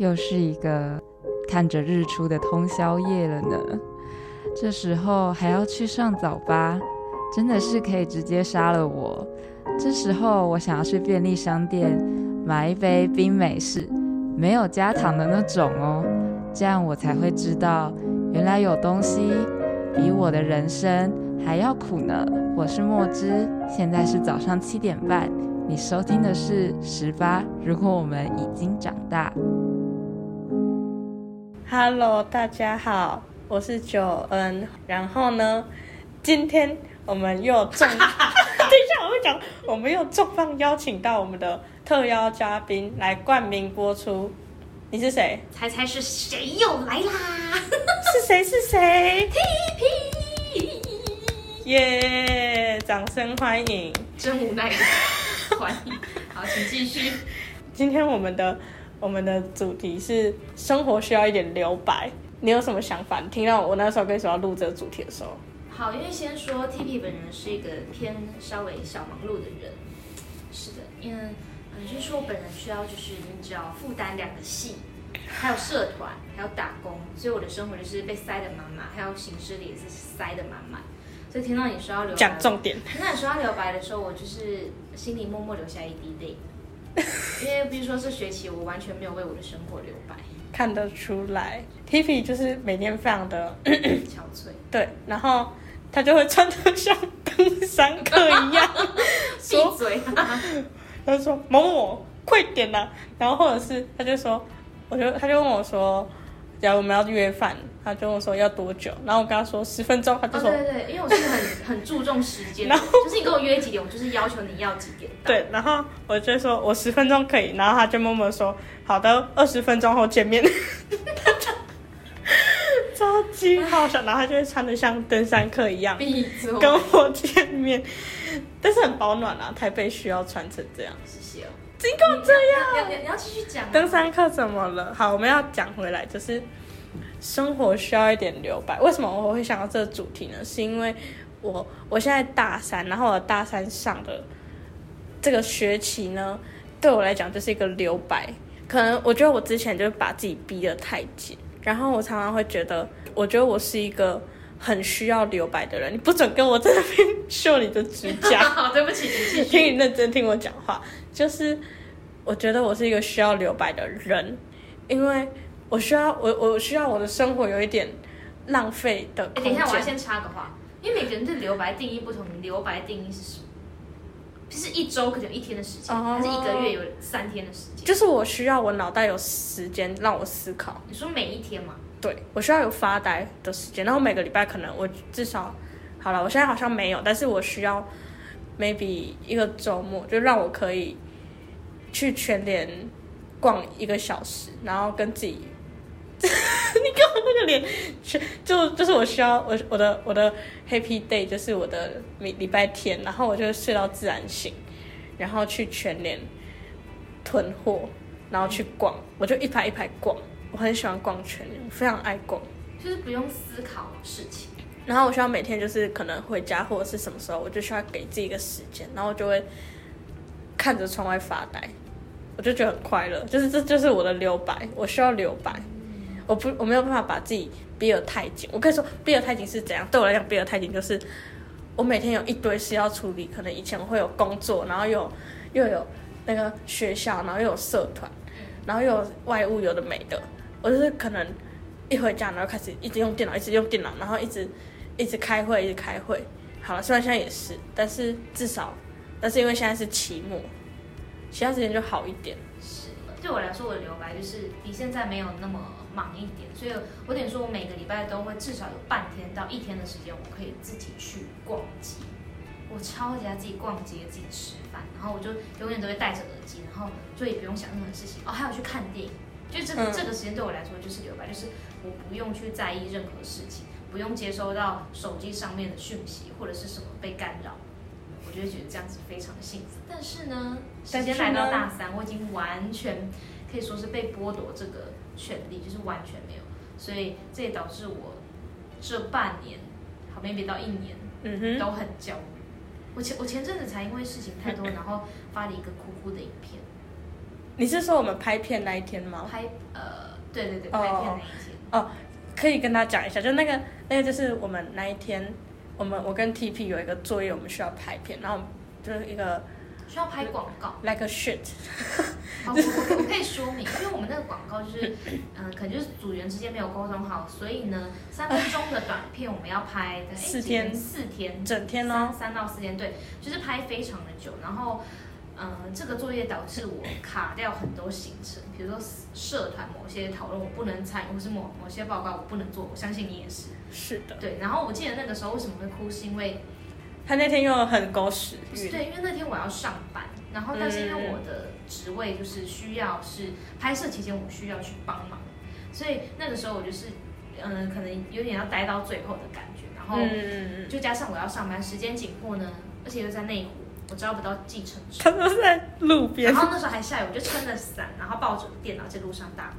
又是一个看着日出的通宵夜了呢。这时候还要去上早八，真的是可以直接杀了我。这时候我想要去便利商店买一杯冰美式，没有加糖的那种哦，这样我才会知道原来有东西比我的人生还要苦呢。我是墨汁，现在是早上七点半，你收听的是十八。如果我们已经长大，Hello，大家好，我是九恩。然后呢，今天我们又重，等一下我会讲，我们又重磅邀请到我们的特邀嘉宾来冠名播出。你是谁？猜猜是谁又来啦？是谁？是谁？T P。耶！掌声欢迎，真无奈的欢迎。好，请继续。今天我们的我们的主题是生活需要一点留白。你有什么想法？听到我那时候跟你说要录这个主题的时候，好，因为先说 T P 本人是一个偏稍微小忙碌的人。是的，因为嗯，就是说我本人需要就是你只要负担两个戏，还有社团，还有打工，所以我的生活就是被塞得满满，还有行事历也是塞得满满。所以听到你说要留白讲重点，听到你说要留白的时候，我就是心里默默留下一滴泪，因为比如说这学期我完全没有为我的生活留白，看得出来，Tiffy 就是每天非常的憔悴，对，然后他就会穿的像登山客一样，闭嘴，他就说某某快点呐，然后或者是他就说，我就他就问我说，假如我们要约饭。他跟我说要多久，然后我跟他说十分钟，他就说对对对，因为我是很很注重时间，然后就是你跟我约几点，我就是要求你要几点。对，然后我就说我十分钟可以，然后他就默默说好的，二十分钟后见面。超级好笑，然后他就会穿的像登山客一样跟我见面，但是很保暖啊，台北需要穿成这样。谢谢哦。尽管这样，你你要继续讲。登山课怎么了？好，我们要讲回来，就是。生活需要一点留白。为什么我会想到这个主题呢？是因为我我现在大三，然后我大三上的这个学期呢，对我来讲就是一个留白。可能我觉得我之前就是把自己逼得太紧，然后我常常会觉得，我觉得我是一个很需要留白的人。你不准跟我在那边秀你的指甲。好，对不起，请你认真听我讲话。就是我觉得我是一个需要留白的人，因为。我需要我我需要我的生活有一点浪费的。哎，等一下，我要先插个话，因为每个人对留白定义不同。留白定义是什么？就是一周可能有一天的时间，还是一个月有三天的时间？就是我需要我脑袋有时间让我思考。你说每一天吗？对，我需要有发呆的时间，然后每个礼拜可能我至少好了，我现在好像没有，但是我需要 maybe 一个周末，就让我可以去全联逛一个小时，然后跟自己。你给我那个脸，就就是我需要我我的我的 happy day 就是我的礼礼拜天，然后我就睡到自然醒，然后去全联囤货，然后去逛，我就一排一排逛，我很喜欢逛全联，我非常爱逛，就是不用思考事情。然后我需要每天就是可能回家或者是什么时候，我就需要给自己一个时间，然后我就会看着窗外发呆，我就觉得很快乐，就是这就是我的留白，我需要留白。我不，我没有办法把自己逼得太紧。我可以说，逼得太紧是怎样？对我来讲，逼得太紧就是我每天有一堆事要处理。可能以前会有工作，然后又又有那个学校，然后又有社团，然后又有外务，有的没的。我就是可能一回家，然后开始一直用电脑，一直用电脑，然后一直一直开会，一直开会。好了，虽然现在也是，但是至少，但是因为现在是期末，其他时间就好一点。是，对我来说，我的留白就是比现在没有那么。忙一点，所以我等于说，我每个礼拜都会至少有半天到一天的时间，我可以自己去逛街。我超级爱自己逛街，自己吃饭，然后我就永远都会戴着耳机，然后就也不用想任何事情。哦，还有去看电影，就这个这个时间对我来说就是留白，就是我不用去在意任何事情，不用接收到手机上面的讯息或者是什么被干扰，我就会觉得这样子非常的幸福。但是呢，时间来到大三，我已经完全可以说是被剥夺这个。权利就是完全没有，所以这也导致我这半年，好 maybe 到一年，嗯哼，都很焦虑。我前我前阵子才因为事情太多，然后发了一个哭哭的影片。你是说我们拍片那一天吗？拍呃，对对对，哦拍片那一天。哦可以跟他讲一下，就那个那个就是我们那一天，我们我跟 TP 有一个作业，我们需要拍片，然后就是一个需要拍广告，like a shit，好，我我我可以说明，因为我们那个广告就是，嗯、可能就是组员之间没有沟通好，所以呢，三分钟的短片我们要拍四天天四天，整天三哦，三到四天，对，就是拍非常的久，然后，嗯、这个作业导致我卡掉很多行程，比如说社团某些讨论我不能参与，或是某某些报告我不能做，我相信你也是，是的，对。然后我记得那个时候为什么会哭，是因为他那天又很狗屎运，对，因为那天我要上班，然后但是因为我的职位就是需要是拍摄期间我需要去帮忙，所以那个时候我就是嗯、可能有点要待到最后的感觉，然后就加上我要上班，时间紧迫呢，而且又在内湖，我招不到计程车，他都在路边然，后那时候还下雨，我就撑着伞，然后抱着电脑在路上大哭。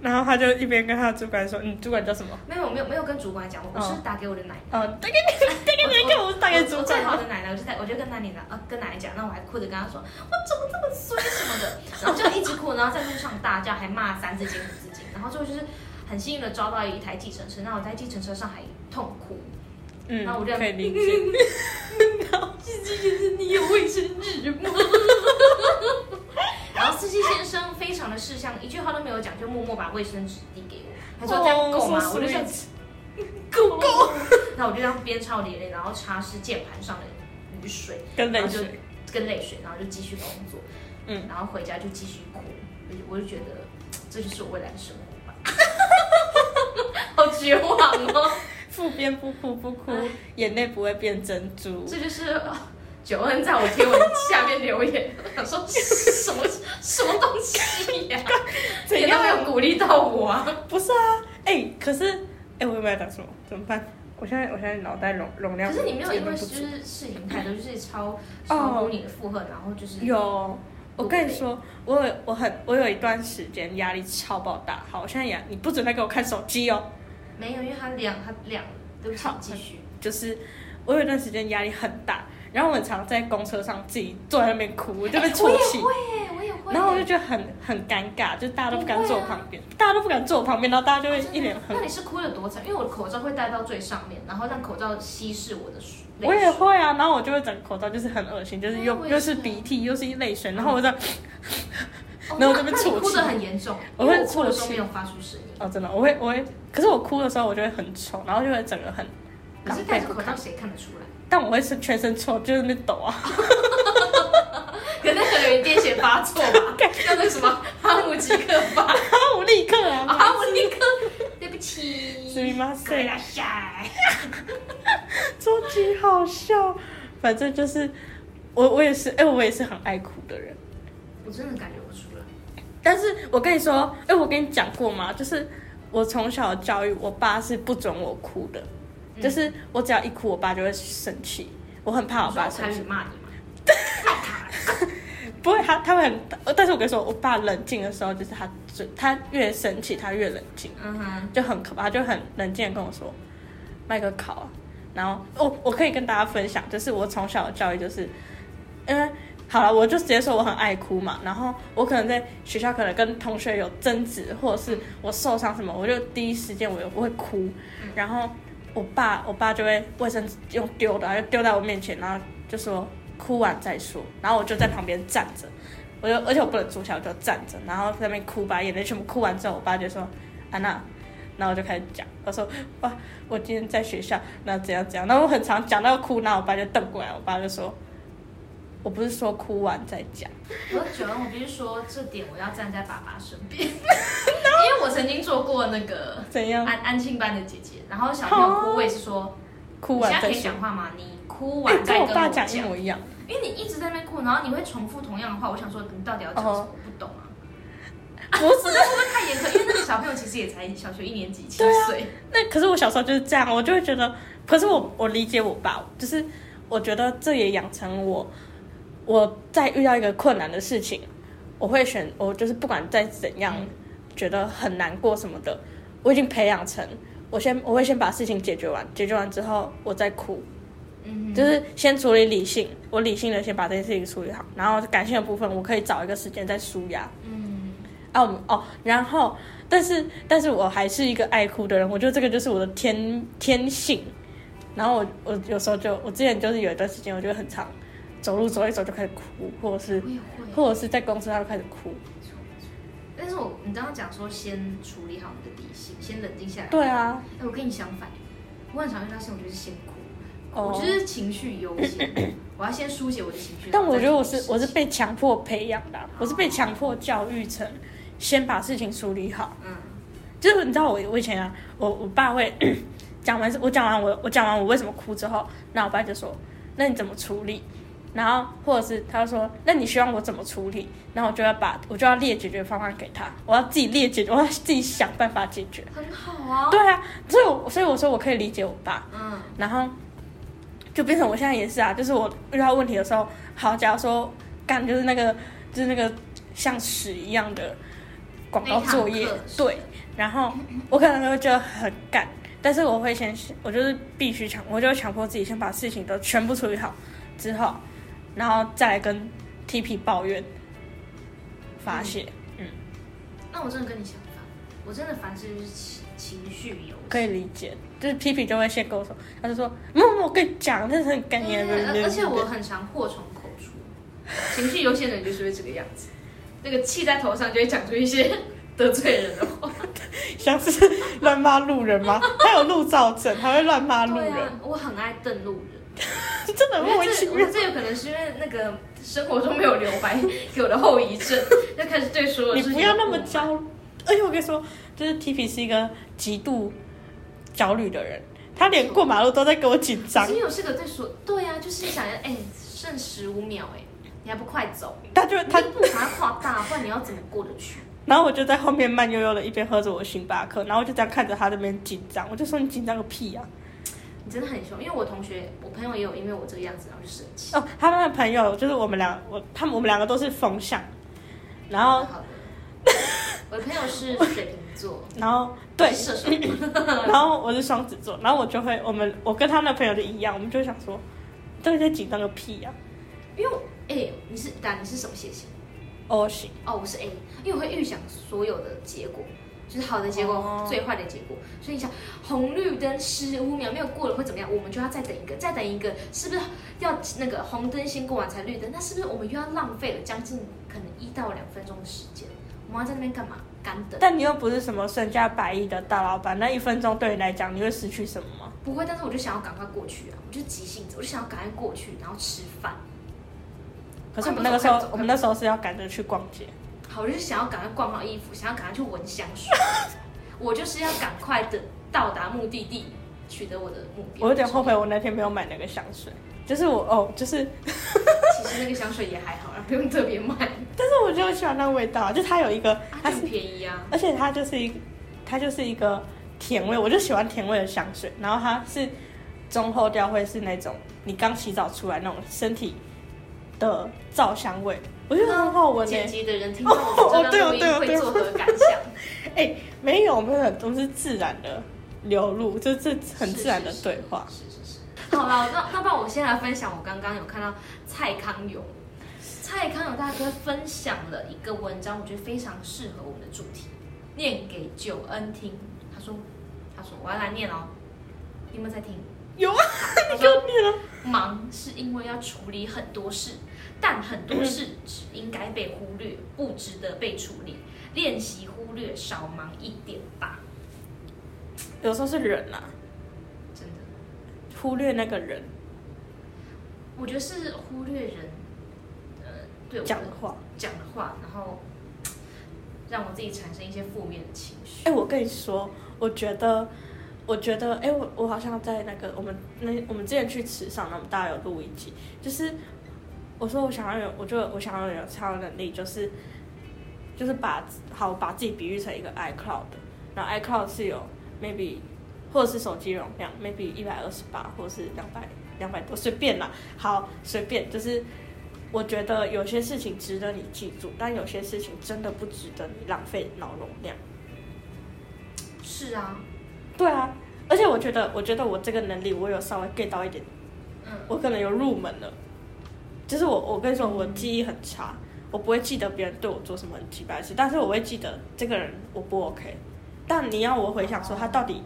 然后他就一边跟他的主管说，你主管叫什么？没有没有没有跟主管讲，我哦是打给我的奶奶。哦，打给你，打给你看，我是打给主管最好管。的奶奶，我就在我就跟奶奶讲，呃，跟奶奶讲，那我还哭着跟他说，我怎么这么衰什么的，然后就一直哭，然后在路上大叫，还骂三字经五字经，然后最后就是很幸运的招到一台计程车，那我在计程车上还痛哭，嗯那我就，可以理解。司机先生，你有卫生纸吗？然后司机先生非常的识相，一句话都没有讲，就默默把卫生纸递给我，他说这样够吗？我就这样 sweet 够。够，然后我就这样边擦眼泪，然后擦拭键盘上的雨水，跟泪然后就水，跟泪水，然后就继续工作，嗯，然后回家就继续哭，我就我就觉得这就是我未来的生活吧，好绝望哦，副边不哭不哭，眼泪不会变珍珠。这就是。呃九恩在我贴文下面留言，我想说什么什么东西呀、怎一点都没有样？鼓励到我啊！不是啊，哎、可是，哎、我有没有讲什么？怎么办？我现在我现在脑袋容容量可是你没有因为就是事情太多，就是超超乎你的负荷，然后就是有，我跟你说，我有我很我有一段时间压力超爆大。好，我现在也你不准再给我看手机哦。没有，因为它亮，它亮了。对不起，继续。就是我有一段时间压力很大，然后我很常在公车上自己坐在那边哭，我就被哎我也。会，我也会。然后我就觉得很很尴尬，就大家都不敢坐我旁边，大家都不敢坐我旁边，然后大家就会一脸很那。你是哭了多惨？因为我的口罩会戴到最上面，然后让口罩稀释我的水。我也水。会啊，然后我就会整个口罩就是很恶心，就是又又是鼻涕又是一泪水，然后我就哦然后我那这边啜泣那你哭得很严重，我会因为我哭的时候啜泣没有发出声音。哦真的，我会我会，可是我哭的时候我就会很丑，然后就会整个很可狼是戴着口罩狈不堪，谁看得出来？但我会是全身臭，就是那边抖啊，可能可能有癫痫发作吧，叫那什么哈姆吉克吧，哈姆立克啊，哈姆立克，对不起，すみませんいらっしゃい。超级好笑。反正就是我我也是，哎、我也是很爱哭的人。我真的感觉不出来。 但是我跟你说，哎、我跟你讲过吗？就是我从小的教育，我爸是不准我哭的，嗯就是我只要一哭，我爸就会生气。我很怕我爸生气骂你吗？不会，他他会很，但是我跟你说，我爸冷静的时候，就是他就他越生气，他越冷静，嗯哼，就很可怕，就很冷静的跟我说，麦克考啊。然后我我可以跟大家分享，就是我从小的教育就是，因为好了，我就直接说我很爱哭嘛。然后我可能在学校可能跟同学有争执，或者是我受伤什么，我就第一时间我我会哭。然后我爸我爸就会卫生纸用丢的，就丢在我面前，然后就说哭完再说。然后我就在旁边站着，我就而且我不能坐下，我就站着，然后在那边哭，把眼泪全部哭完之后，我爸就说安娜。然后我就开始讲，我说哇，我今天在学校，那怎样怎样，然后我很常讲到哭，然后我爸就瞪过来，我爸就说，我不是说哭完再讲，我九恩，我必须说这点我要站在爸爸身边，因为我曾经做过那个怎样？安安庆班的姐姐，然后小朋友哭，我也是说，哭完再说。讲。话吗？你哭哎、完再跟我讲。讲一模一样，因为你一直在那边哭，然后你会重复同样的话，我想说你到底要讲什么？哦我不懂啊，不是。会不会太严苛？因为那个小朋友其实也才小学一年级，七岁，那可是我小时候就是这样，我就会觉得，可是我我理解我爸，就是我觉得这也养成我，我在遇到一个困难的事情，我会选我就是不管再怎样嗯觉得很难过什么的，我已经培养成我先我会先把事情解决完，解决完之后我再哭，嗯，就是先处理理性，我理性的先把这件事情处理好，然后感性的部分我可以找一个时间再舒压。嗯，啊，我们哦，然后但是但是我还是一个爱哭的人，我觉得这个就是我的天天性。然后我我有时候就我之前就是有一段时间，我觉得很长，走路走一走就开始哭，或者是。或者是在公司他就开始哭。但是我你刚刚讲说先处理好你的底性，先冷静下来。对啊，哎，我跟你相反，我很常遇到事情，我就是先哭，哦我就是情绪优先，我要先疏解我的情绪。但我觉得我是我是被强迫培养的啊、我是被强迫教育成先把事情处理好。嗯，就是你知道我我以前啊，我我爸会 讲完我讲完我我讲完我为什么哭之后，那我爸就说，那你怎么处理？然后或者是他说，那你希望我怎么处理？然后我就要把我就要列解决方案给他，我要自己列解决，我要自己想办法解决。很好啊。对啊，所以我所以我说我可以理解我爸，嗯，然后就变成我现在也是啊，就是我遇到问题的时候，好，假如说干就是那个就是那个像屎一样的广告作业对，然后我可能会觉得很干，但是我会先，我就是必须强，我就会强迫自己先把事情都全部处理好之后，然后再来跟 TP 抱怨发泄，嗯，那我真的跟你相反，我真的凡事就是情情绪有。可以理解，就是 TP 就会先跟我说，他就说，嗯，我跟你讲，那是很干净的，而而且我很常祸从口出，情绪优先的人就是会这个样子，那个气在头上就会讲出一些得罪人的话。像是乱骂路人吗？他有路躁症，他会乱骂路人，啊，我很爱瞪路人。真的很莫名其妙这有可能是因为那个生活中没有留白给我的后遗症，就开始对所有你不要那么焦，而且我跟你说，就是 T P 是一个极度焦虑的人，他连过马路都在给我紧张其，实我是个对说，对呀、就是想要，哎、剩十五秒、哎，你还不快走？他就他你，步伐跨大，不然你要怎么过得去？然后我就在后面慢悠悠的一边喝着我的星巴克，然后我就这样看着他这边紧张，我就说你紧张个屁啊！你真的很凶，因为我同学、我朋友也有因为我这个样子然后就生气。哦，他们的朋友就是我们俩，我他们我们两个都是风象，然后好的，我的朋友是水瓶座，然后对射手，然后我是双子座，然后我就会，我们我跟他那朋友就一样，我们就会想说，到底在紧张个屁啊因为我哎、你是但你是什么血型？！O 型，哦，我是 A，因为我会预想所有的结果，就是好的结果、哦最坏的结果。所以你想，红绿灯十五秒没有过了会怎么样？我们就要再等一个，再等一个，是不是要那个红灯先过完才绿灯？那是不是我们又要浪费了将近可能一到两分钟的时间？我们要在那边干嘛？干等？但你又不是什么身价百亿的大老板，那一分钟对你来讲，你会失去什么吗？不会，但是我就想要赶快过去啊！我就急性子，我就想要赶快过去，然后吃饭。可是我们那个时候我们那时候是要赶着去逛街。好，我就是想要赶快逛好衣服，想要赶快去闻香水。我就是要赶快的到达目的地，取得我的目标。我有点后悔，我那天没有买那个香水。就是我哦，就是，其实那个香水也还好啦，不用特别买，但是我就喜欢那个味道，就它有一个，它它很是，便宜啊。而且它就是一，它就是一个甜味，我就喜欢甜味的香水。然后它是中后调会是那种你刚洗澡出来那种身体的皂香味，我觉得很好闻诶。剪辑的人听到我哦们这段录音会作何感想？哎，没有，没有，都是自然的流露，就这很自然的对话。是是是。好了，那那不然我先来分享，我刚刚有看到蔡康永，蔡康永大哥分享了一个文章，我觉得非常适合我们的主题，念给九恩听。他说，他说我要来念哦，你有没有在听？有啊，他说忙是因为要处理很多事，但很多事只应该被忽略，不值得被处理。练习忽略，少忙一点吧。有时候是人啊，真的，忽略那个人我觉得是忽略人，呃，对我讲的话。讲的话，然后让我自己产生一些负面的情绪。哎、我跟你说，我觉得，我觉得，哎、我我好像在那个我们那我们之前去池上，那我们大家有录一集，就是我说我想要有，我就我想要有超能力，就是就是把好把自己比喻成一个 iCloud，然后 iCloud 是有 maybe 或者是手机容量 maybe 一百二十八或者是两百两百多，随便啦，好随便，就是我觉得有些事情值得你记住，但有些事情真的不值得你浪费脑容量。是啊，对啊，而且我觉得，我觉得我这个能力，我有稍微 get 到一点嗯。我可能有入门了，就是我我跟你说，我记忆很差，我不会记得别人对我做什么很奇怪的事，但是我会记得这个人我不 OK。但你要我回想说他到底，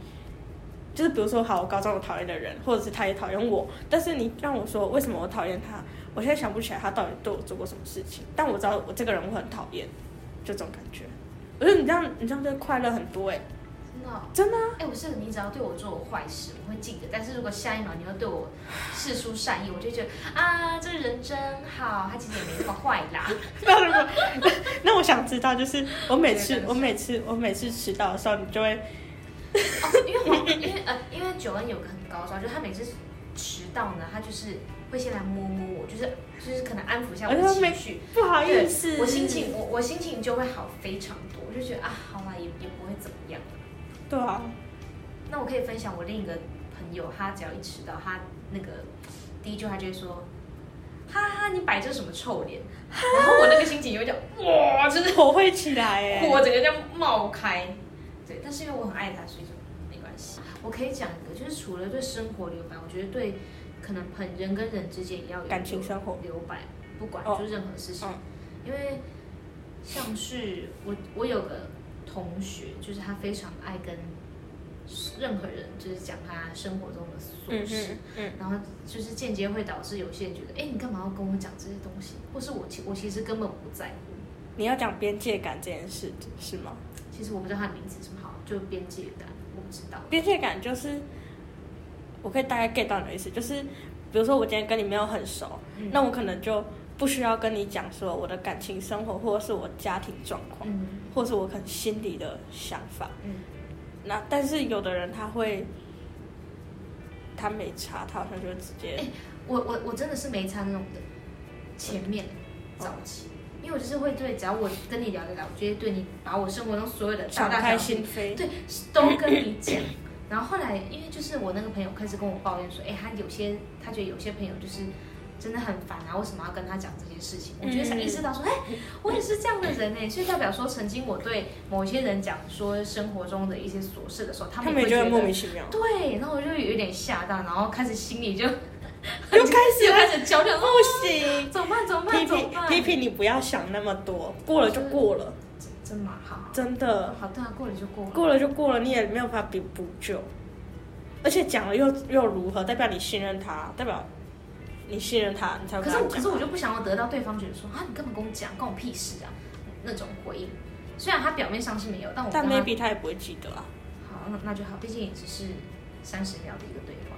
就是比如说好，我高中我讨厌的人，或者是他也讨厌我，但是你让我说为什么我讨厌他，我现在想不起来他到底对我做过什么事情，但我知道我这个人我很讨厌，这种感觉。我觉得你这样你这样就快乐很多哎、的哦、真的啊、哎、我是你只要对我做坏事，我会记得。但是如果下一秒你又对我示出善意，我就觉得啊，这个人真好，他其实也没那么坏啦。那如果那我想知道，就是我每次我每次我每次迟到的时候，你就会哦，因为黄，因为呃，因为九恩有个很高招，就是他每次迟到呢，他就是会先来摸摸我，就是就是可能安抚一下我情绪，不好意思，我心情我我心情就会好非常多，我就觉得啊，好啦，也也不会怎么样。对啊，那我可以分享我另一个朋友，他只要一迟到，他那个第一句话就会说。哈哈，你摆这什么臭脸？然后我那个心情有点哇，真的火会起来哎，火整个这样冒开。对，但是因为我很爱他，所以就没关系。我可以讲一个，就是除了对生活留白，我觉得对可能朋人跟人之间也要有感情生活留白，不管哦就是任何事情，嗯因为像是我我有个同学，就是他非常爱跟任何人就是讲他生活中的琐嗯事。嗯嗯，然后就是间接会导致有些人觉得，哎，你干嘛要跟我讲这些东西？或是我其我其实根本不在乎。你要讲边界感这件事是吗？其实我不知道他的名字是什么好，就边界感，我不知道。边界感就是，我可以大概 get 到你的意思，就是比如说我今天跟你没有很熟，嗯那我可能就不需要跟你讲说我的感情生活，或者是我家庭状况，嗯或者是我可能心里的想法。嗯，那但是有的人他会，他没查，他好像就直接，哎我我我真的是没查那种的，前面早期，因为我就是会对，只要我跟你聊得来，我就会对你把我生活中所有的大敞开大小小心扉。对，都跟你讲。然后后来，因为就是我那个朋友开始跟我抱怨说，哎，他有些他觉得有些朋友就是真的很烦啊，为什么要跟他讲这些事情？我觉得才意识到说，哎，我也是这样的人哎，所以代表说，曾经我对某些人讲说生活中的一些琐事的时候，他他们也觉得莫名其妙，对，然后我就有点吓到，然后开始心里就 又开始 又开始焦虑，不行。怎么办？怎么批办？怎么办？评批评你不要想那么多，过了就过了，真吗？好，好真的好的，过了就过了。过了就过了，你也没有办法补补救。而且讲了又又如何？代表你信任他，代表你信任他，你才会可是。可是我就不想要得到对方觉得说啊，你根本跟我讲，关我屁事啊那种回应。虽然他表面上是没有，但我但 maybe 他也不会记得啊。好，那那就好，毕竟也只是三十秒的一个对话。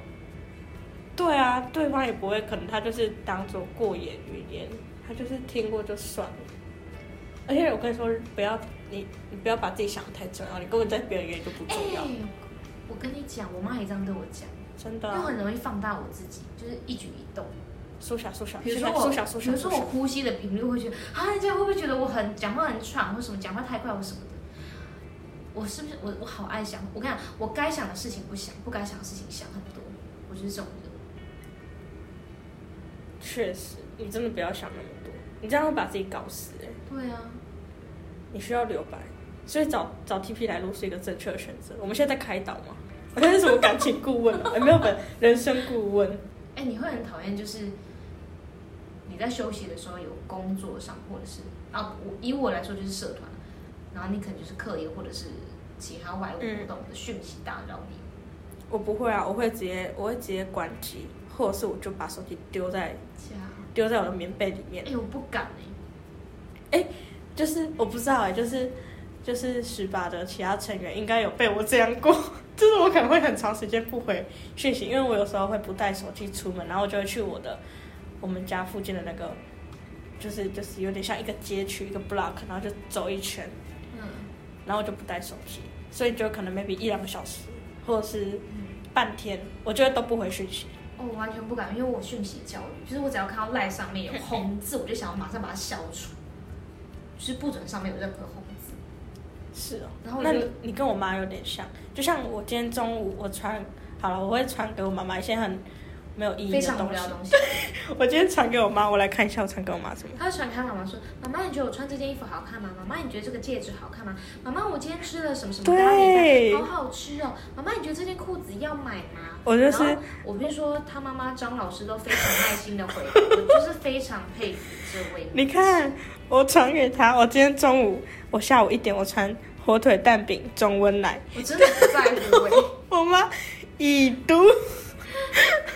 对啊，对方也不会，可能他就是当做过眼云烟，他就是听过就算了。而且我跟你说，不要你你不要把自己想的太重要，你根本在别人眼里就不哎、重要，我跟你讲，我妈也这样对我讲，真的、啊。因为很容易放大我自己，就是一举一动。缩小缩小，比如说我，比如说我。呼吸的频率会觉得啊，人家会不会觉得我很讲话很喘，或什么讲话太快或什么的？我是不是我我好爱想？我跟你讲，我该想的事情不想，不该想的事情想很多，我就是这种人。确实，你真的不要想那么多，你这样会把自己搞死哎、对啊，你需要留白，所以找找 TP 来录是一个正确的选择。我们现在在开导吗？我现在是什么感情顾问啊？有 没有本人生顾问？哎、你会很讨厌就是你在休息的时候有工作上或者是啊，我以我来说就是社团，然后你可能就是课业或者是其他外务活动的讯息打扰你。我不会啊，我会直接我会直接关机，或者是我就把手机丢在这样，丢在我的棉被里面哎、。我不敢哎、就是我不知道哎、就是就是十八的其他成员应该有被我这样过，就是我可能会很长时间不回讯息，因为我有时候会不带手机出门，然后我就会去我的我们家附近的那个，就是就是有点像一个街区一个 block，然后就走一圈，嗯，然后我就不带手机，所以就可能 maybe 一两个小时或者是半天，我就会都不回讯息。哦，完全不敢，因为我讯息焦虑，就是我只要看到赖上面有红字，我就想要马上把它消除，就是不准上面有任何红。是哦，那然后那你你跟我妈有点像，就像我今天中午我传好了，我会传给我妈妈一些很没有意义非的东西常无聊的。东西。我今天传给我妈，我来看一下我传给我妈什么。他就传给他妈妈说：“妈妈，你觉得我穿这件衣服好看吗？妈妈，你觉得这个戒指好看吗？妈妈，我今天吃了什么什么咖对喱饭，好好吃哦。妈妈，你觉得这件裤子要买吗？”我就是我跟你说，他妈妈张老师都非常耐心的回复，我就是非常佩服这位。你看，我传给他，我今天中午，我下午一点我传火腿蛋饼中温奶，我真的不在乎哎，我妈已读，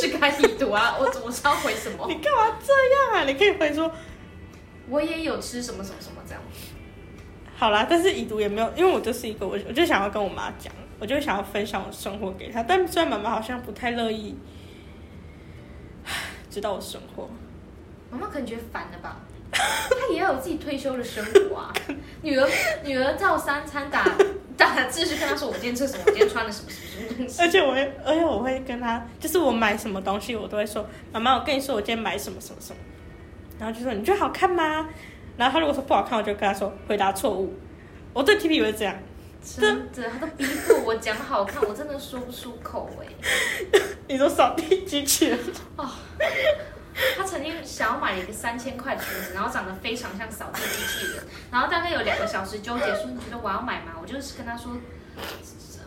是该已读啊，我怎么知道回什么？你干嘛这样啊？你可以回说我也有吃什么什么什么这样。好啦，但是已读也没有，因为我就是一个我我就想要跟我妈讲，我就想要分享我生活给她，但虽然妈妈好像不太乐意知道我生活，妈妈可能觉得烦了吧？她也要有自己退休的生活啊。女儿女儿照三餐打打字是跟他说我今天吃什么，我今天穿了什么什么什么东西。而且我会，而且我会跟他，就是我买什么东西，我都会说妈妈，我跟你说我今天买什么什么什么，然后就说你觉得好看吗？然后他如果说不好看，我就跟他说回答错误。我对 T P 也会这样，真的，他都逼迫我讲好看，我真的说不出口哎、你说扫地机器人，他曾经想要买了一个三千块的裙子，然后长得非常像扫地机器人，然后大概有两个小时纠结说你觉得我要买吗？我就是跟他说，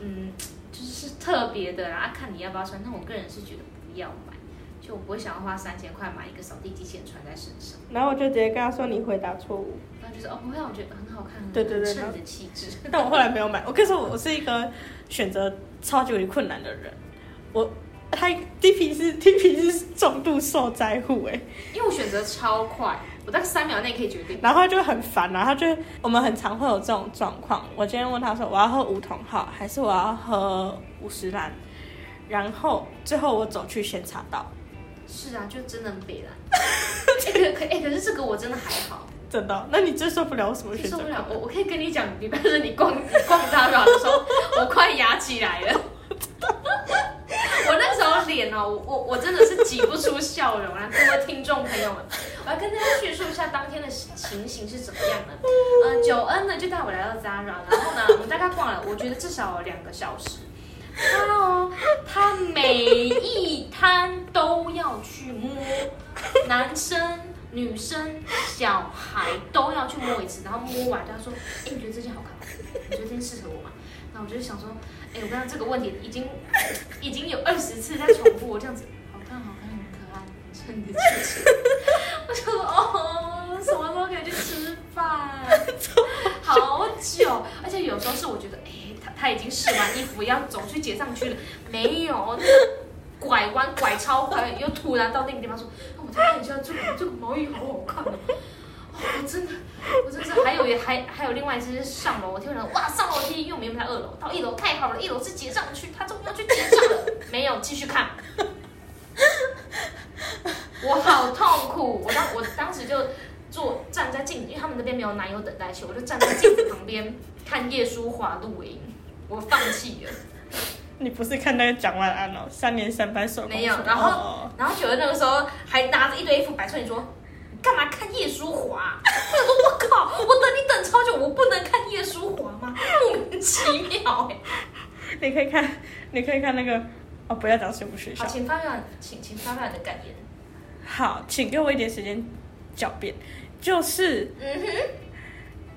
嗯，就是特别的啦，啊看你要不要穿。但我个人是觉得不要买，就我不会想要花三千块买一个扫地机器人穿在身上。然后我就直接跟他说你回答错误。然后就是哦，不会啊，我觉得很好看，对对对很衬你的气质。但我后来没有买。我跟你说，我是一个选择超级困难的人。我他 T P 是 T P 是重度受灾户哎，因为我选择超快，我大概三秒内可以决定。然后他就很烦，然后他就我们很常会有这种状况。我今天问他说我要喝梧桐号还是我要喝五十兰，然后最后我走去先查到，是啊，就真的很北蓝。哎、可可哎、可是这个我真的还好。真的。那你最受不了什么选择受不？了，我我可以跟你讲，礼拜日你逛你逛 Zara 的时候，我快压起来了。脸哦，我我我真的是挤不出笑容啊！各位听众朋友们，我要跟大家叙述一下当天的情形是怎么样的。呃，九恩呢就带我来到 Zara，然后呢，我们大概逛了，我觉得至少有两个小时。他哦，他每一摊都要去摸，男生、女生、小孩都要去摸一次，然后摸完他说：“哎、你觉得这件好看吗？你觉得这件适合我吗？”那我就想说：“哎、我刚刚这个问题已经已经有二十次在重复，我这样子好看好看，很可爱，很衬你的气质。”我就说：“哦，什么时候可以去吃饭？好久，而且有时候是我觉得，哎、他他已经试完衣服要走去结账区了，没有，那个拐弯拐超快，又突然到那个地方说，哦我再看一下这个这个毛衣好好看哦。哦，我真的，我真是还有也还还有另外一次是上楼梯，我想哇上楼梯，因为我们原本在二楼，到一楼太好了，一楼是结账区，他终于要去结账了，没有继续看，我好痛苦，我当我当时就坐站在镜子，因为他们那边没有男友等待区，我就站在镜子旁边看叶舒华录影，我放弃了。你不是看那个蒋万安哦，三年三班手没有然后哦。然后九儿那个时候还拿着一堆衣服摆出来，你说你干嘛看叶舒华？我说，我靠，我等你等超久，我不能看叶舒华吗？莫名其妙哎、你可以看，你可以看那个哦，不要讲什么学校好，。请发表，请请发表你的感言。好，请给我一点时间狡辩。就是嗯哼，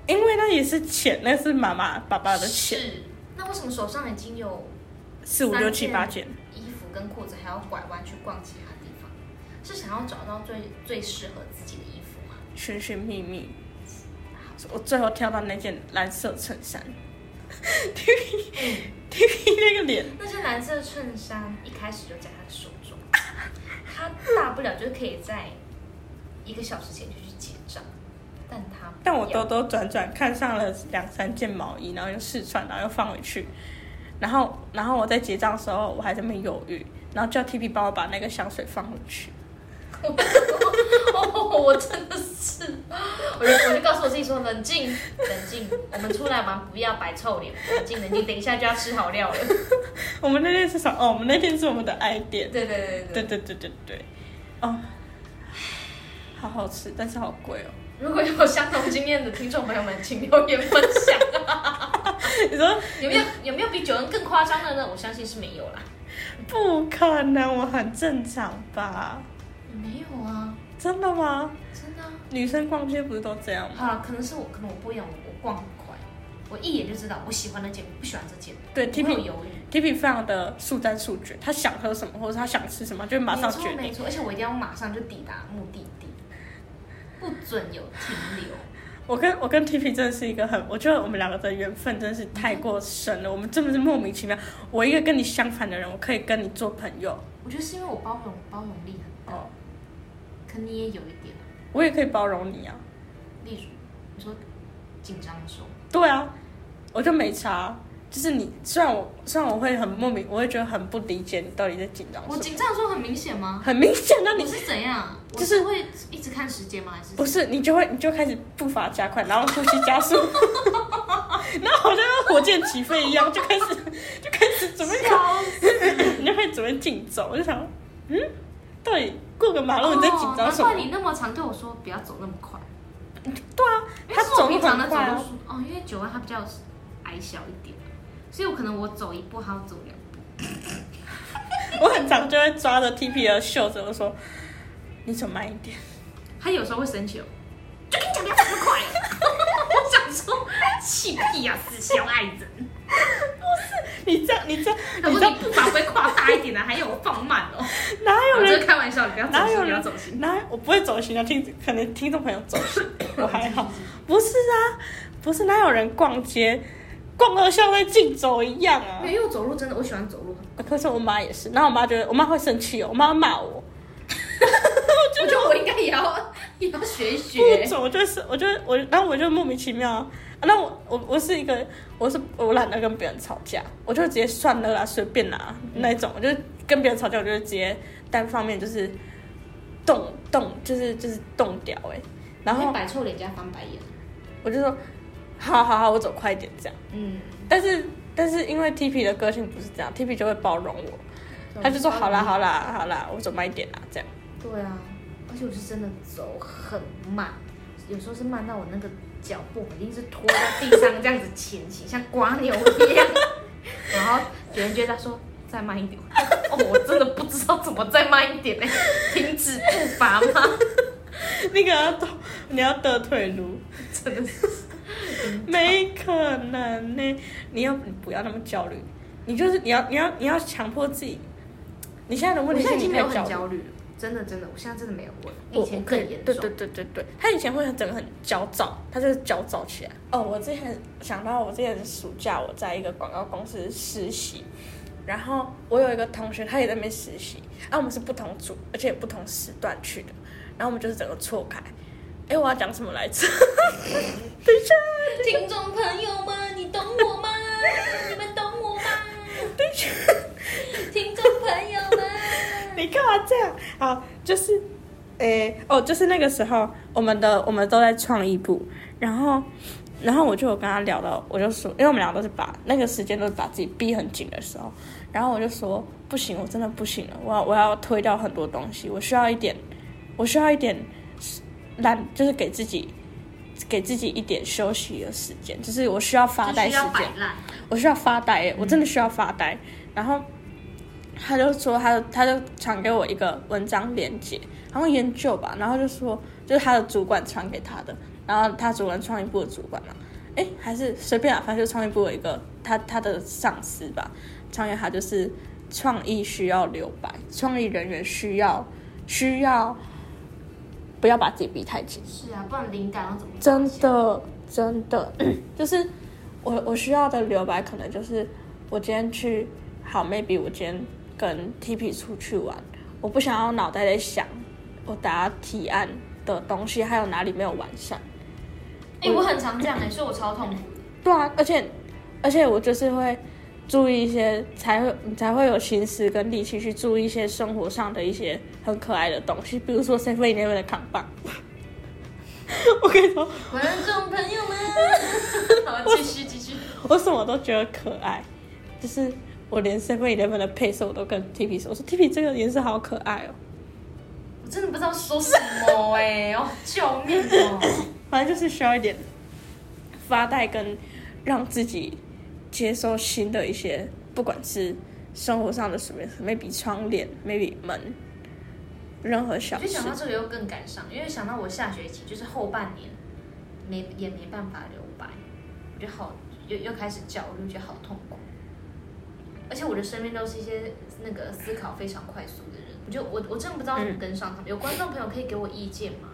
因为那也是钱，那是妈妈爸爸的钱，是。那为什么手上已经有四五六七八件。衣服跟裤子，还要拐弯去逛其他？是想要找到最最适合自己的衣服吗？寻寻觅觅，我最后挑到那件蓝色衬衫。T P T P 那个脸，那件蓝色衬衫一开始就在他的手中，他大不了就是可以在一个小时前就去结账，但他但我兜兜转转看上了两三件毛衣，然后又试穿，然后又放回去，然后然后我在结账的时候我还在那边犹豫，然后叫 T P 帮我把那个香水放回去。哦，我真的是，我就我就告诉我自己说冷静冷静，我们出来玩不要摆臭脸，冷静冷静，等一下就要吃好料了。我们那天是什么？哦，我们那天是我们的爱店。对对对对对对对对，哦，好好吃，但是好贵哦。如果有相同经验的听众朋友们，请留言分享。你说有没有有没有比九恩更夸张的呢？我相信是没有啦。不可能，我很正常吧？没有啊，真的吗？真的啊。女生逛街不是都这样吗？好了，可能是我，可能我不一样，我我逛很快，我一眼就知道我喜欢那件，我不喜欢这件，对，T P 犹豫。T P 非常的速战速决，他想喝什么或者他想吃什么，就会马上决定。没错，而且我一定要马上就抵达目的地，不准有停留。我跟我跟 T P 真的是一个很，我觉得我们两个的缘分真的是太过深了，我们真的是莫名其妙。我一个跟你相反的人，我可以跟你做朋友我觉得是因为我包容包容力很大，哦，可你也有一点，我也可以包容你啊。例如你说紧张的时候，对啊，我就没差。就是你，虽然我虽然我会很莫名，我会觉得很不理解你到底在紧张我，紧张的时候很明显吗？很明显的我你是怎样？就是是会一直看时间吗？还是不是你就会你就开始步伐加快，然后呼吸加速，然后好像火箭起飞一样，就开始就开始准备 你就会准备竞走，我就想，嗯，到底过个马路你在紧张什么？哦难怪你那么常对我说不要走那么快。对啊，他走路平常的走路速哦，因为九万他比较矮小一点，所以我可能我走一步，他要走两步。我很常就会抓着 T P 的袖子，我说你走慢一点。他有时候会生气哦，就跟你讲不要走那么快。我想说气屁啊、死小矮人。你这样，你这样，你这样，步伐不会跨大一点的，还有我放慢哦。哪有人是开玩笑，你不要走心，不要哪有人走心。哪有我不会走心的，听可能听众朋友走心，我还好。不是啊，不是哪有人逛街逛到像在竞走一样啊没？有，走路真的我喜欢走路，可是我妈也是，然后我妈觉得我妈会生气哦，我妈骂我。我觉得我应该也要也要学一不学。走，我就是，我就我，然后我就莫名其妙啊。那我我我是一个，我是我懒得跟别人吵架，我就直接算了啦，随便啦那一种。我就跟别人吵架，我就直接单方面就是动动，就是就是动掉哎、然后你摆臭脸加翻白眼。我就说，好好好，我走快一点这样。嗯，但是但是因为 T P 的个性不是这样，T P 就会包容我，他就说好啦好啦好啦，我走慢一点啦这样。对啊，而且我是真的走很慢，有时候是慢到我那个脚步一定是拖在地上这样子前行，像刮牛一样。然后别人就在说再慢一点，哦，我真的不知道怎么再慢一点呢、停止步伐吗？那个要动，你要得腿撸。真的是，没可能呢！你要你不要那么焦虑，你就是你要你要你要强迫自己。你现在的问题是你太焦虑，很焦虑了，真的真的，我现在真的没有问，我以前更严重。对对对对对，他以前会很整个很焦躁，他就是焦躁起来。哦，我之前想到我之前暑假我在一个广告公司实习，然后我有一个同学他也在那边实习，啊，我们是不同组，而且不同时段去的，然后我们就是整个错开。哎，我要讲什么来着？等一下。听众朋友们，你懂我吗？你们懂？听众朋友们，你干嘛这样？好，就是，诶、哦，就是那个时候，我们的我们都在创意部，然后，然后我就有跟他聊到，我就说，因为我们俩都是把那个时间都是把自己逼很紧的时候，然后我就说，不行，我真的不行了，我要我要推掉很多东西，我需要一点，我需要一点懒，就是给自己。给自己一点休息的时间，就是我需要发呆时间。我需要发呆耶，我真的需要发呆。然后他就说他，他就传给我一个文章链接，然后研究吧，然后就说就是他的主管传给他的，然后他主管创意部的主管嘛，哎，还是随便啊，反正就是创意部的一个他他的上司吧，创业他就是创意需要留白，创意人员需要需要不要把自己逼太紧。是啊，不然灵感要怎么真？的真的，就是我我需要的留白，可能就是我今天去好，maybe 我今天跟 TP 出去玩，我不想要脑袋在想我答提案的东西还有哪里没有完善。哎、我很常这样哎、所以我超痛苦。对啊，而且而且我就是会注意一些，才会你才会有心思跟力气去注意一些生活上的一些很可爱的东西，比如说 Seven Eleven 的扛棒。我跟你说，观众朋友们，好，继续继续。我什么都觉得可爱，就是我连 Seven Eleven 的配色我都跟 T P 说，我说 T P 这个颜色好可爱哦。我真的不知道说什么哎、哦，救命哦！反正就是需要一点发呆跟让自己接受新的一些，不管是生活上的什么，maybe 窗帘，maybe 门，任何小事我就想。到这个又更感伤，因为想到我下学期就是后半年没也没办法留白，我就好又又开始焦虑，觉得好痛苦。而且我的身边都是一些那个思考非常快速的人，我就我我真的不知道怎么跟上他们。有观众朋友可以给我意见吗？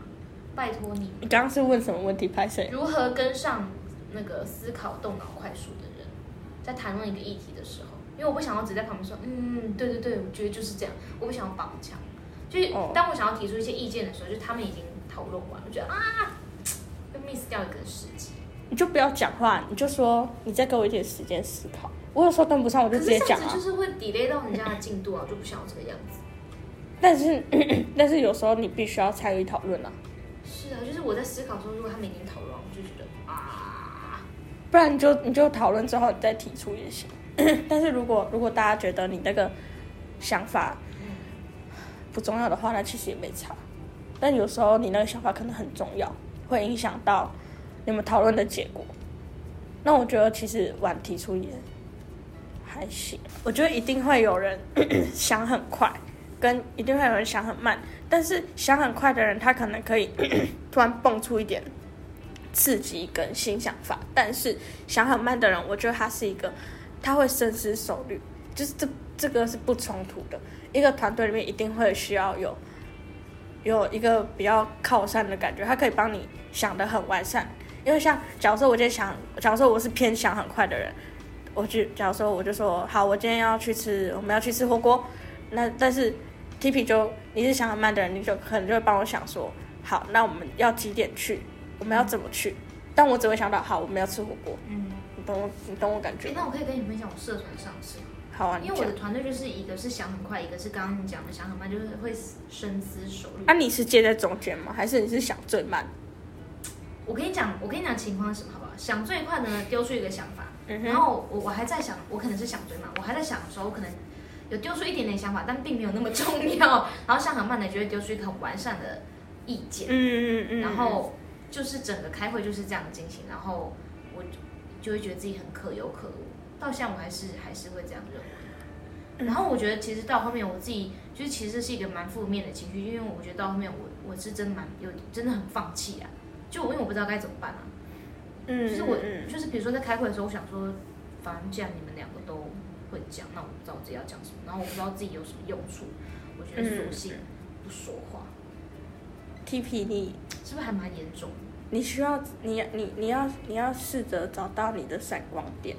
拜托你，你刚刚是问什么问题？拍谁？如何跟上那个思考动脑快速的人，在谈论一个议题的时候，因为我不想要只在旁边说，嗯，对对对，我觉得就是这样，我不想要绑枪。就是哦当我想要提出一些意见的时候，就他们已经讨论完，我觉得啊，又 miss 掉一个时机。你就不要讲话，你就说你再给我一点时间思考。我有时候跟不上，我就直接讲就。是会 delay 到人家的进度啊，我就不想要这个样子。但是 但是有时候你必须要参与讨论啊，是啊，就是我在思考说，如果他们已经讨论完，我就觉得啊，不然你就你就讨论之后你再提出也行。但是如果如果大家觉得你那个想法不重要的话，那其实也没差。但有时候你那个想法可能很重要，会影响到你们讨论的结果。那我觉得其实晚提出也还行。我觉得一定会有人 想很快，跟 一定会有人想很慢。但是想很快的人，他可能可以 突然蹦出一点刺激跟新想法，但是想很慢的人，我觉得他是一个他会深思熟虑，就是这这个是不冲突的。一个团队里面一定会需要有有一个比较靠山的感觉，他可以帮你想的很完善。因为像假如说我今天想，假如说我是偏想很快的人，我就假如说我就说好，我今天要去吃，我们要去吃火锅，那但是 T P 就你是想很慢的人，你就可能就会帮我想说，好，那我们要几点去，我们要怎么去？但我只会想到，好，我们要吃火锅，嗯，你懂我，你懂我感觉？那我可以跟你分享我社团上的事吗。好啊，因为我的。团队就是一个是想很快，一个是刚刚你讲的想很慢，就是会深思熟虑。啊，你是接在中间吗？还是你是想最慢？我跟你讲，我跟你讲情况是什么，好不好？想最快的呢，丢出一个想法，嗯然后我我还在想，我可能是想最慢，我还在想的时候，我可能有丢出一点点想法，但并没有那么重要。然后想很慢的，就会丢出一个很完善的意见，嗯嗯嗯。然后就是整个开会就是这样进行，然后我就就会觉得自己很可有可无。到现在我还是还是会这样认为。然后我觉得其实到后面我自己就是其实是一个蛮负面的情绪，因为我觉得到后面我我是真的蛮有真的很放弃啊，就我因为我不知道该怎么办啊。嗯，就是我嗯就是比如说在开会的时候，我想说，反正既然你们两个都会讲，那我不知道我自己要讲什么，然后我不知道自己有什么用处，我觉得索性不说话，T P 你是不是还蛮严重？你需要你你你要你要试着找到你的闪光点。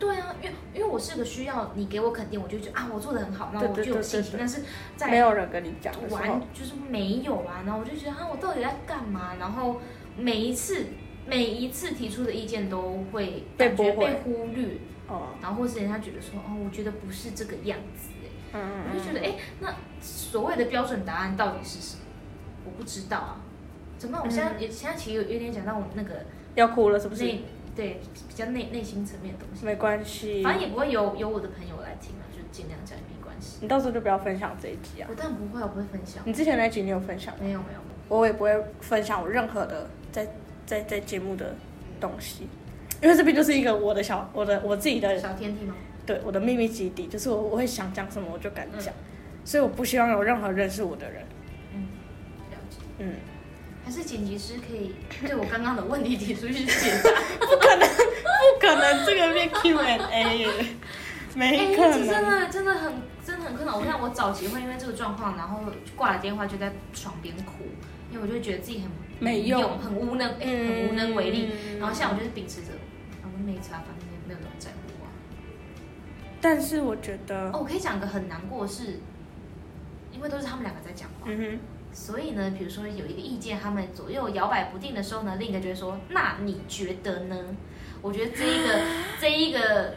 对啊，因为因为我是个需要你给我肯定，我就觉得啊我做的很好，然后我就有信心但是在没有人跟你讲完候，就是没有啊，然后我就觉得啊我到底在干嘛？然后每一次每一次提出的意见都会感觉被忽略，哦，然后或是人家觉得说哦我觉得不是这个样子哎。嗯我就觉得，哎、那所谓的标准答案到底是什么？我不知道啊。怎么办？我现在也、现在其实有有点讲到我那个要哭了是不是？内对比较内内心层面的东西，没关系，反正也不会有有我的朋友来听嘛，就尽量讲也没关系。你到时候就不要分享这一集啊。我当然不会，我不会分享。你之前那集你有分享吗？没有没有，我也不会分享我任何的在在在节目的东西，因为这边就是一个我的小我的我自己的小天地吗？对我的秘密基地，就是我我会想讲什么我就敢讲，嗯所以我不希望有任何认识我的人，嗯，了解。嗯，还是剪辑师可以对我刚刚的问题提出一些解答？不可能不可能这个变 Q&A 耶，没哎、可这真，的真的很真的很困难。我看我早期会因为这个状况，然后挂了电话就在床边哭，因为我就会觉得自己很没用很无能，哎、很无能为力。嗯然后现在我就是秉持着，啊，我没差，反正没有没有人在乎啊。但是我觉得，哦，我可以讲个很难过的是，因为都是他们两个在讲话，嗯哼，所以呢，比如说有一个意见，他们左右摇摆不定的时候呢，另一个就会说：“那你觉得呢？”我觉得这一个这一个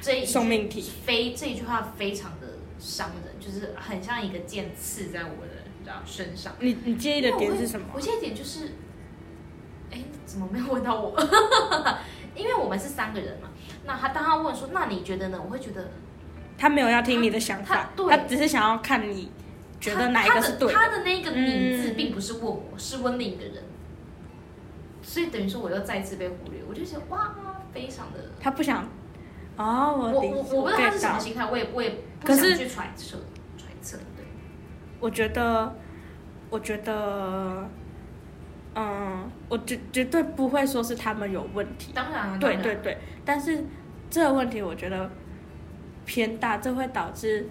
这一送命题非这一句话非常的伤人，就是很像一个剑刺在我的你知道身上。你你介意的点是什么我？介意点就是，哎，怎么没有问到我？因为我们是三个人嘛。那他当他问说：“那你觉得呢？”我会觉得他没有要听你的想他法，对他只是想要看你觉得哪一个是对他的。的。他的那个“名”字嗯并不是问我，是问另一个人，所以等于说我又再次被忽略，我就觉得哇，非常的他不想，哦，我我我我不知道他是什么心态，我也我也不想去揣测揣测。对，我觉得，我觉得，嗯，我绝绝对不会说是他们有问题。当然啊，当然对对对，但是这个问题我觉得偏大，这会导致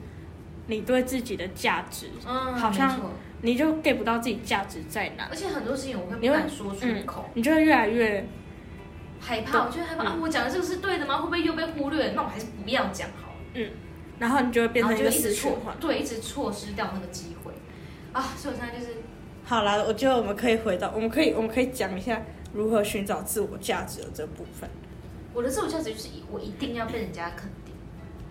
你对自己的价值，嗯，好像你就 get 不到自己价值在哪而，且很多事情我会不敢说出嗯口，你就会越来越害怕，我就会害怕、啊，我讲的这个是对的吗？会不会又被忽略？那我还是不要讲好了，然后你就会变成一直错死循环。，对，一直错失掉那个机会啊！所以我现在就是好啦，我觉得我们可以回到，我们可以我们可以讲一下如何寻找自我价值的这部分。我的自我价值就是我一定要被人家肯定，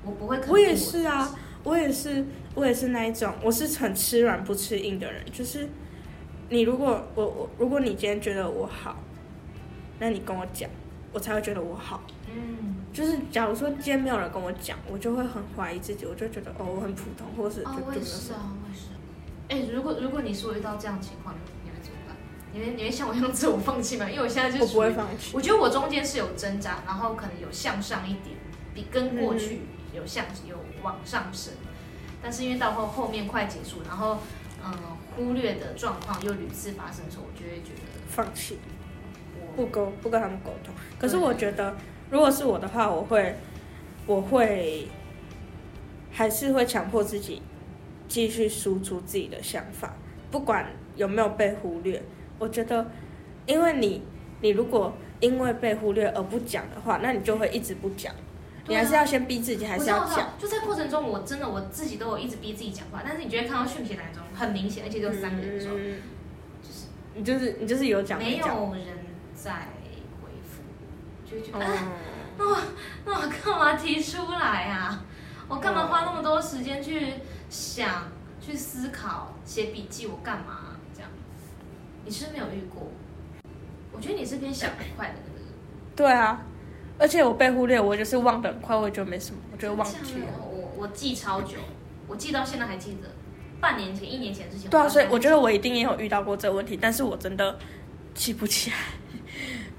我不会肯定我也是啊，我也是，我也是那一种，我是很吃软不吃硬的人。就是你如果我我如果你今天觉得我好，那你跟我讲，我才会觉得我好。嗯，就是假如说今天没有人跟我讲，我就会很怀疑自己，我就觉得哦我很普通，或是就哦，就没有我也是。啊，我也是。哎、如果如果你是我遇到这样的情况，你会你会怎么办？你会你会像我一样自我放弃吗？因为我现在就我不会放弃。我觉得我中间是有挣扎，然后可能有向上一点，比跟过去有向有往上升，但是因为到后后面快结束，然后嗯、忽略的状况又屡次发生的时候，我就会觉得放弃，不沟不跟他们沟通。可是我觉得，如果是我的话，我会我会还是会强迫自己继续输出自己的想法，不管有没有被忽略。我觉得，因为你你如果因为被忽略而不讲的话，那你就会一直不讲。你还是要先逼自己，还是要讲。就在过程中，我真的我自己都有一直逼自己讲话，但是你就会看到讯息栏中很明显，而且只有三个人的时候，嗯你就是你就是有讲没讲。有人在回复，就会觉得、啊，哦，那我干嘛提出来啊？我干嘛花那么多时间去想、去思考、写笔记？我干嘛、这样？你是不是没有遇过？我觉得你是偏想很快的那个人。对啊，而且我被忽略，我就是忘得很快，我也觉得没什么，我就会忘记了。我我记超久，我记到现在还记得，半年前、一年前之前。对啊，所以我觉得得我一定也有遇到过这个问题，但是我真的记不起来，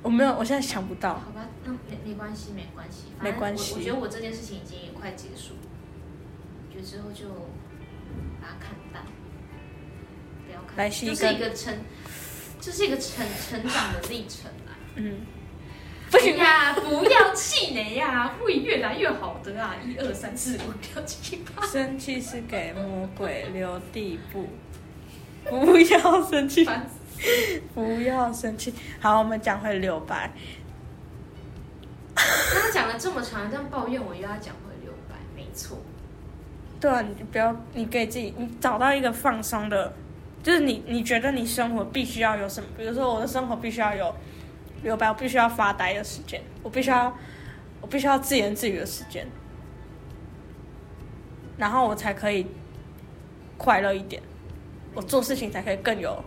我没有，我现在想不到。好吧，那没没关系，没关系，没关系我我觉得我这件事情已经也快结束，我觉得之后就把它看淡，不要看，就是来是一个一个成，就是一个成成长的历程啦。嗯，不行呀，不要气馁呀，会越来越好的啊！一二三四五六七八，生气是给魔鬼留地步，不要生气，烦不要生气。好，我们讲回留白。刚刚讲了这么长，这样抱怨我又要讲回留白，没错。对啊，你不要，你给自己，你找到一个放松的，就是你你觉得你生活必须要有什么？比如说我的生活必须要有留白，我必须要发呆的时间，我必须要我必须要自言自语的时间，然后我才可以快乐一点，我做事情才可以更有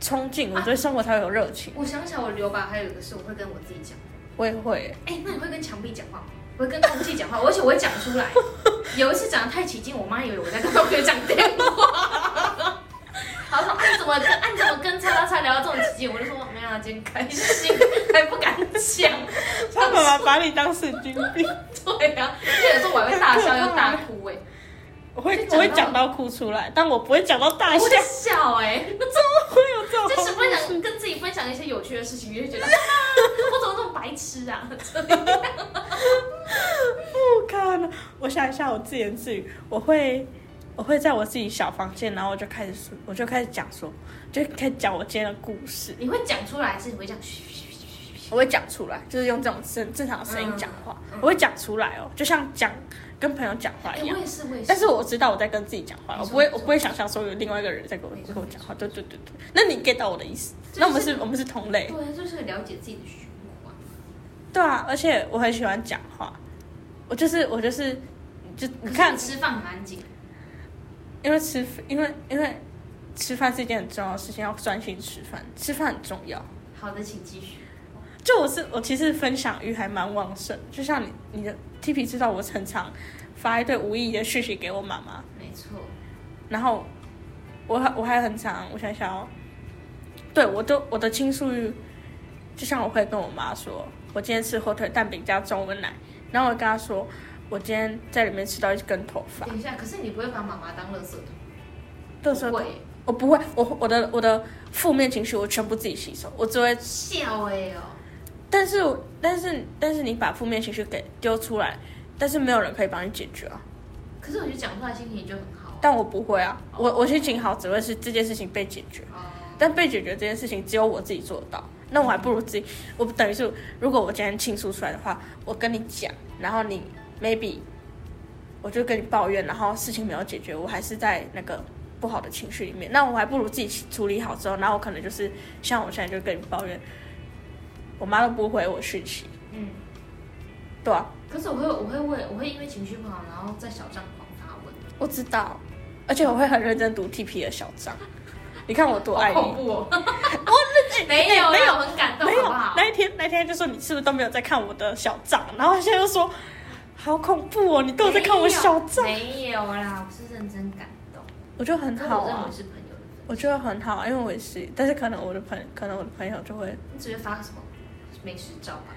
冲劲，我对生活才会有热情。我想起来，我留白还有一个是，我会跟我自己讲。我也会，哎、那你会跟墙壁讲话吗？我会跟空气讲话，而且我会讲出来。有一次讲的太起劲，我妈以为我在跟同学讲电话。她说：“啊，你怎么跟啊你怎么跟叉叉叉聊到这种起劲？”我就说：“没有啊，今天开心，还不敢讲。他妈妈把你当神经病，”对啊，因为有时候我还会大笑又大哭哎、我会我会讲到哭出来，但我不会讲到大笑我会。笑哎、会有这种就是分享跟自己分享一些有趣的事情，你就会觉得、啊、我怎么这么白痴啊？不可能！我想一下，我自言自语，我会，我会在我自己小房间，然后我就开始说，我就开始讲说，就开始讲我今天的故事，你会讲出来，还是你会讲嘘嘘嘘嘘嘘？我会讲出来，就是用这种正正常的声音讲话，嗯嗯我会讲出来哦，就像讲跟朋友讲话哎、一样我。也是，我也是。但是我知道我在跟自己讲话，我不会，我不会想象说有另外一个人在跟我跟我讲话。对对对对，那你 get 到我的意思？就是那我们是，我们是同类。对，就是了解自己的循环。对啊，而且我很喜欢讲话，我就是我就是，就你看，吃饭很安静，因为吃，因为因为吃饭是一件很重要的事情，要专心吃饭，吃饭很重要。好的，请继续。就我是我其实分享欲还蛮旺盛，就像你你的 T P 知道我常常发一堆无意义的讯息给我妈妈，没错，然后我还我还很常，我想想哦，对我都我的倾诉欲，就像我会跟我妈说，我今天吃火腿蛋饼加中文奶，然后我跟她说，我今天在里面吃到一根头发，等一下，可是你不会把妈妈当垃圾桶？这时候不会，我不会，我我的我的负面情绪我全部自己吸收，我只会，笑哎哦。但是但是但是你把负面情绪给丢出来，但是没有人可以帮你解决啊。可是我觉得讲出来心情就很好。但我不会啊，我我心情好只会是这件事情被解决，哦，但被解决这件事情只有我自己做得到，那我还不如自己，我等于是如果我今天倾诉出来的话，我跟你讲，然后你 maybe 我就跟你抱怨，然后事情没有解决，我还是在那个不好的情绪里面，那我还不如自己处理好之后，然后我可能就是像我现在就跟你抱怨，我妈都不回我讯息，嗯。对啊，可是我会，我会为，我会因为情绪不好，然后在小账狂发文。我知道，而且我会很认真读 TP 的小账，你看我多爱你。好恐怖哦！我 没有没有很感动，没有？那一天那天就说你是不是都没有在看我的小账，然后现在又说好恐怖哦，你都在看我小账，没有啦，我是认真感动。我觉得很好啊我认为，是朋友的我觉得很好啊，因为我也是，但是可能我的朋可能我的朋友就会，你只会发什么美食照吧？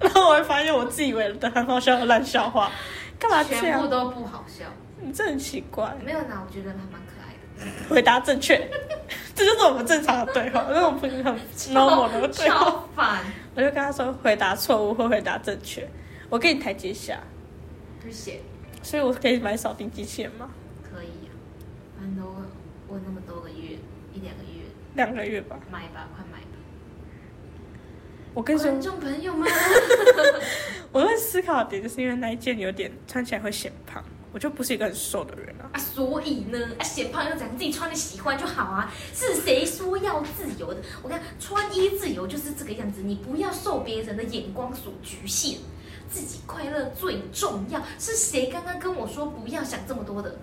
然后我会发现我自以为的很好笑的烂笑话，干嘛这样？全部都不好笑。你这很奇怪，没有啦，我觉得还蛮可爱的。回答正确，这就是我们正常的对话，那种朋友很 normal 的对话。超烦。我就跟他说回答错误或回答正确，我给你台阶下，谢谢。所以我可以买扫地机器人吗？可以啊，反正都我那么多个月，一两个月，两个月吧。买吧，快买吧。我跟观，众朋友们，我在思考的点就是因为那一件有点穿起来会显胖，我就不是一个很瘦的人啊。啊，所以呢，啊，显胖又怎样？自己穿的喜欢就好啊。是谁说要自由的？我看穿衣自由就是这个样子，你不要受别人的眼光所局限，自己快乐最重要。是谁刚刚跟我说不要想这么多的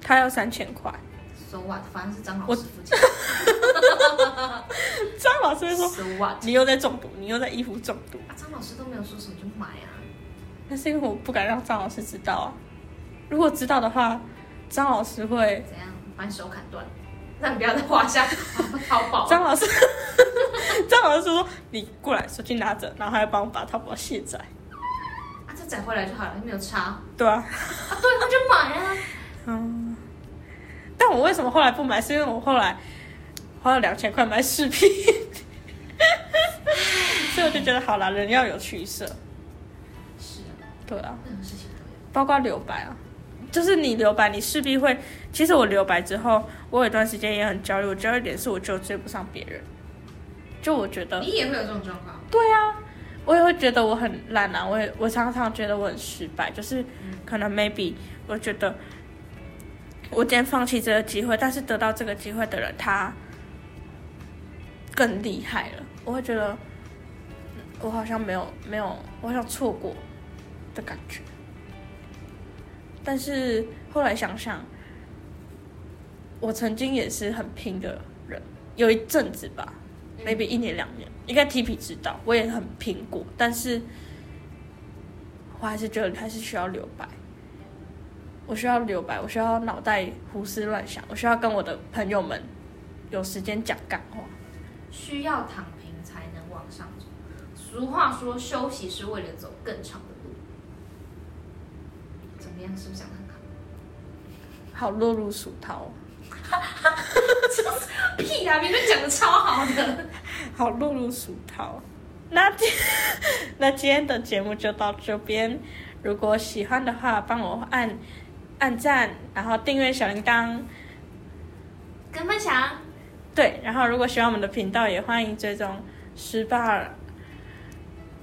他要三千块，？So what？反正是张老我师付钱。张老师会说 So what？你又在中毒，你又在衣服中毒，啊，张老师都没有说什么就买啊。那是因为我不敢让张老师知道啊。如果知道的话，张老师会，怎样？把你手砍断，让你不要再画下 淘宝。张老师，张老师说你过来，手机拿着，然后还要帮我把淘宝卸载，啊，再载回来就好了，又没有差。对啊，啊，对，那就买啊。嗯。但我为什么后来不买？是因为我后来花了两千块买饰品，所以我就觉得好了，人要有取舍，是啊，对啊。任何事情都有。包括留白啊，就是你留白，你势必会。其实我留白之后，我有一段时间也很焦虑。我焦虑点是，我就追不上别人。就我觉得，你也会有这种状况？对啊，我也会觉得我很烂啊。我也我常常觉得我很失败，就是可能 maybe 我觉得我今天放弃这个机会，但是得到这个机会的人他更厉害了。我会觉得嗯我好像没有没有，我好像错过的感觉。但是后来想想，我曾经也是很拼的人，有一阵子吧，maybe 一年两年，应该 T P 知道，我也很拼过，但是我还是觉得还是需要留白。我需要留白，我需要脑袋胡思乱想，我需要跟我的朋友们有时间讲干话。需要躺平才能往上走。俗话说，休息是为了走更长的路。怎么样？是不是讲的很好？好落入俗套，哈哈哈哈哈屁啊！明明讲的超好的。好落入俗套。那今那今天的节目就到这边，如果喜欢的话，帮我按按赞，然后订阅小铃铛。跟分享，对，然后如果喜欢我们的频道，也欢迎追踪十八。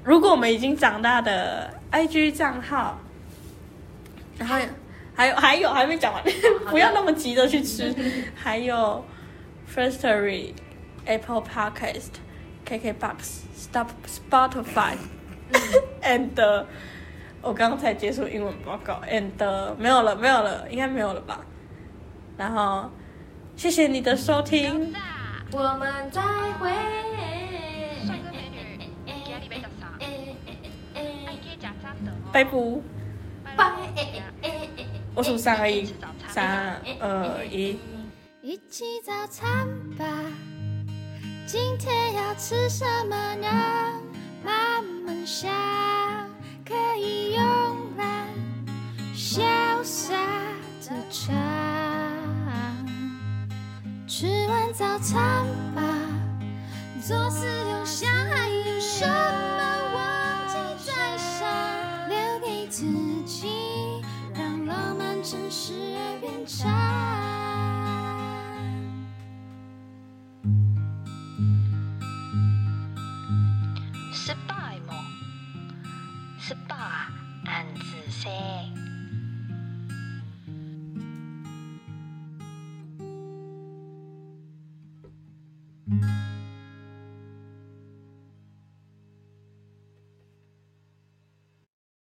如果我们已经长大的 IG 账号，然后还有还有还没讲完，不要那么急着去吃。还有 Firstory、Apple Podcast、KKBox、Stop Spotify and 我刚刚才结束英文报告，and 没有了没有了，应该没有了吧？然后谢谢你的收听。我们再会。拜，拜。我数三二一，三二一。一起早餐吧，今天要吃什么呢？慢慢想，可以慵懒潇洒的唱。吃完早餐吧，做思右想还有什么？时而变长。失败么？失败暗自说。啊